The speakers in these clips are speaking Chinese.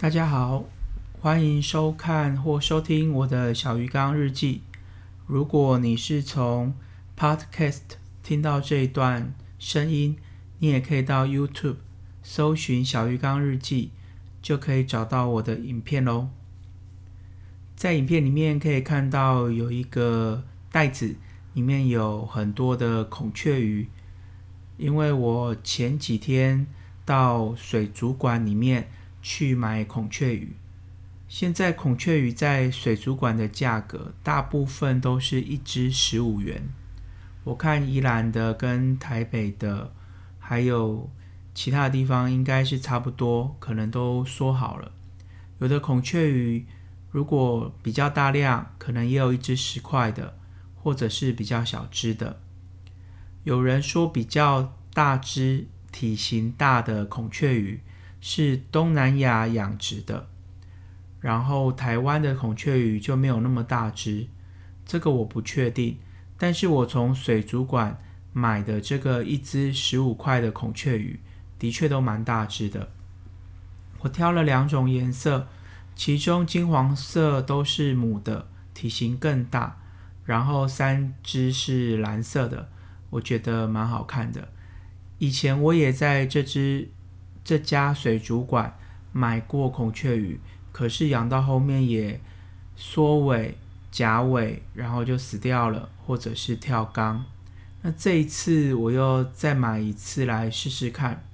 大家好，欢迎收看或收听我的小鱼缸日记。如果你是从 Podcast 听到这一段声音，你也可以到 YouTube 搜寻“小鱼缸日记”，就可以找到我的影片喽。在影片里面可以看到有一个袋子，里面有很多的孔雀鱼。因为我前几天到水族馆里面。去买孔雀鱼，现在孔雀鱼在水族馆的价格，大部分都是一只十五元。我看宜兰的跟台北的，还有其他的地方，应该是差不多，可能都说好了。有的孔雀鱼如果比较大量，可能也有一只十块的，或者是比较小只的。有人说比较大只、体型大的孔雀鱼。是东南亚养殖的，然后台湾的孔雀鱼就没有那么大只，这个我不确定。但是我从水族馆买的这个一只十五块的孔雀鱼，的确都蛮大只的。我挑了两种颜色，其中金黄色都是母的，体型更大，然后三只是蓝色的，我觉得蛮好看的。以前我也在这只。这家水族馆买过孔雀鱼，可是养到后面也缩尾、夹尾，然后就死掉了，或者是跳缸。那这一次我又再买一次来试试看。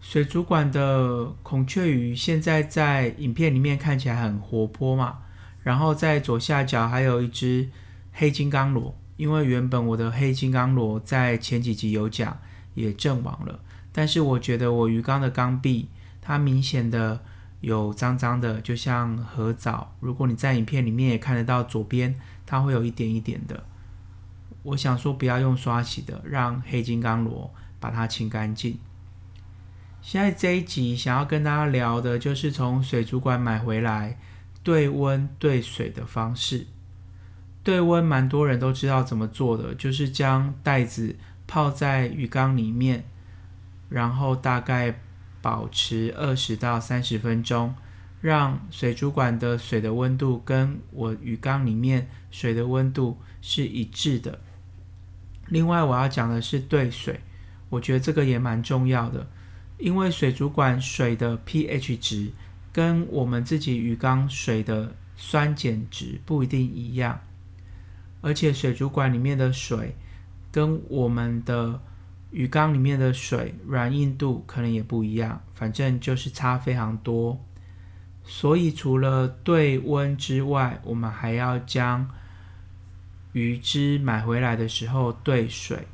水族馆的孔雀鱼现在在影片里面看起来很活泼嘛，然后在左下角还有一只黑金刚螺，因为原本我的黑金刚螺在前几集有讲，也阵亡了。但是我觉得我鱼缸的缸壁，它明显的有脏脏的，就像河藻。如果你在影片里面也看得到，左边它会有一点一点的。我想说不要用刷洗的，让黑金刚螺把它清干净。现在这一集想要跟大家聊的就是从水族馆买回来对温对水的方式。对温蛮多人都知道怎么做的，就是将袋子泡在鱼缸里面。然后大概保持二十到三十分钟，让水族馆的水的温度跟我鱼缸里面水的温度是一致的。另外我要讲的是兑水，我觉得这个也蛮重要的，因为水族馆水的 pH 值跟我们自己鱼缸水的酸碱值不一定一样，而且水族馆里面的水跟我们的鱼缸里面的水软硬度可能也不一样，反正就是差非常多。所以除了对温之外，我们还要将鱼只买回来的时候兑水。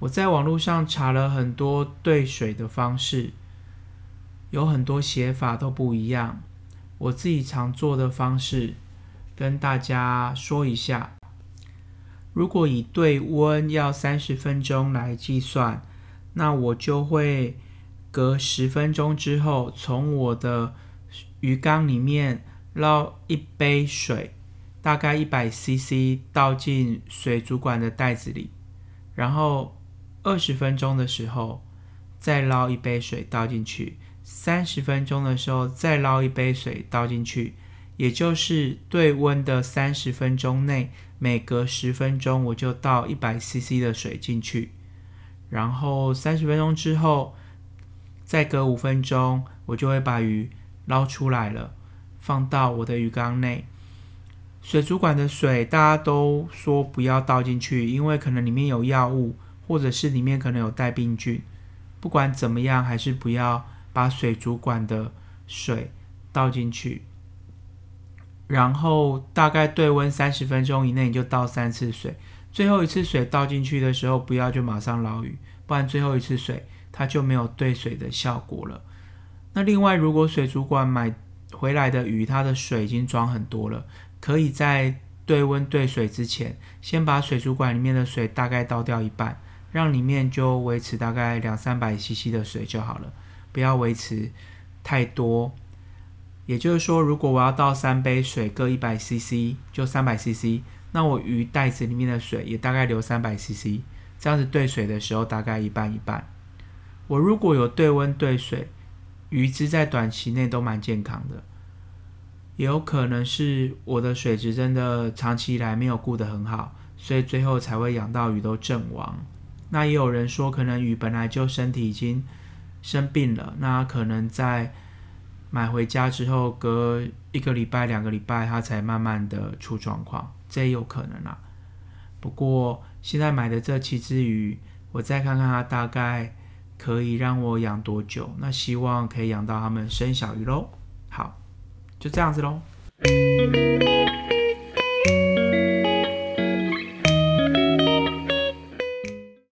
我在网络上查了很多兑水的方式，有很多写法都不一样。我自己常做的方式，跟大家说一下。如果以对温要三十分钟来计算，那我就会隔十分钟之后，从我的鱼缸里面捞一杯水，大概一百 CC 倒进水族馆的袋子里，然后二十分钟的时候再捞一杯水倒进去，三十分钟的时候再捞一杯水倒进去。也就是对温的三十分钟内，每隔十分钟我就倒一百 CC 的水进去，然后三十分钟之后，再隔五分钟，我就会把鱼捞出来了，放到我的鱼缸内。水族馆的水大家都说不要倒进去，因为可能里面有药物，或者是里面可能有带病菌。不管怎么样，还是不要把水族馆的水倒进去。然后大概对温三十分钟以内，你就倒三次水。最后一次水倒进去的时候，不要就马上捞鱼，不然最后一次水它就没有兑水的效果了。那另外，如果水族馆买回来的鱼，它的水已经装很多了，可以在对温兑水之前，先把水族馆里面的水大概倒掉一半，让里面就维持大概两三百 CC 的水就好了，不要维持太多。也就是说，如果我要倒三杯水，各一百 CC，就三百 CC，那我鱼袋子里面的水也大概留三百 CC，这样子兑水的时候大概一半一半。我如果有对温兑水，鱼只在短期内都蛮健康的，也有可能是我的水质真的长期以来没有顾得很好，所以最后才会养到鱼都阵亡。那也有人说，可能鱼本来就身体已经生病了，那可能在买回家之后，隔一个礼拜、两个礼拜，它才慢慢的出状况，这也有可能啊。不过现在买的这七只鱼，我再看看它大概可以让我养多久，那希望可以养到它们生小鱼喽。好，就这样子喽。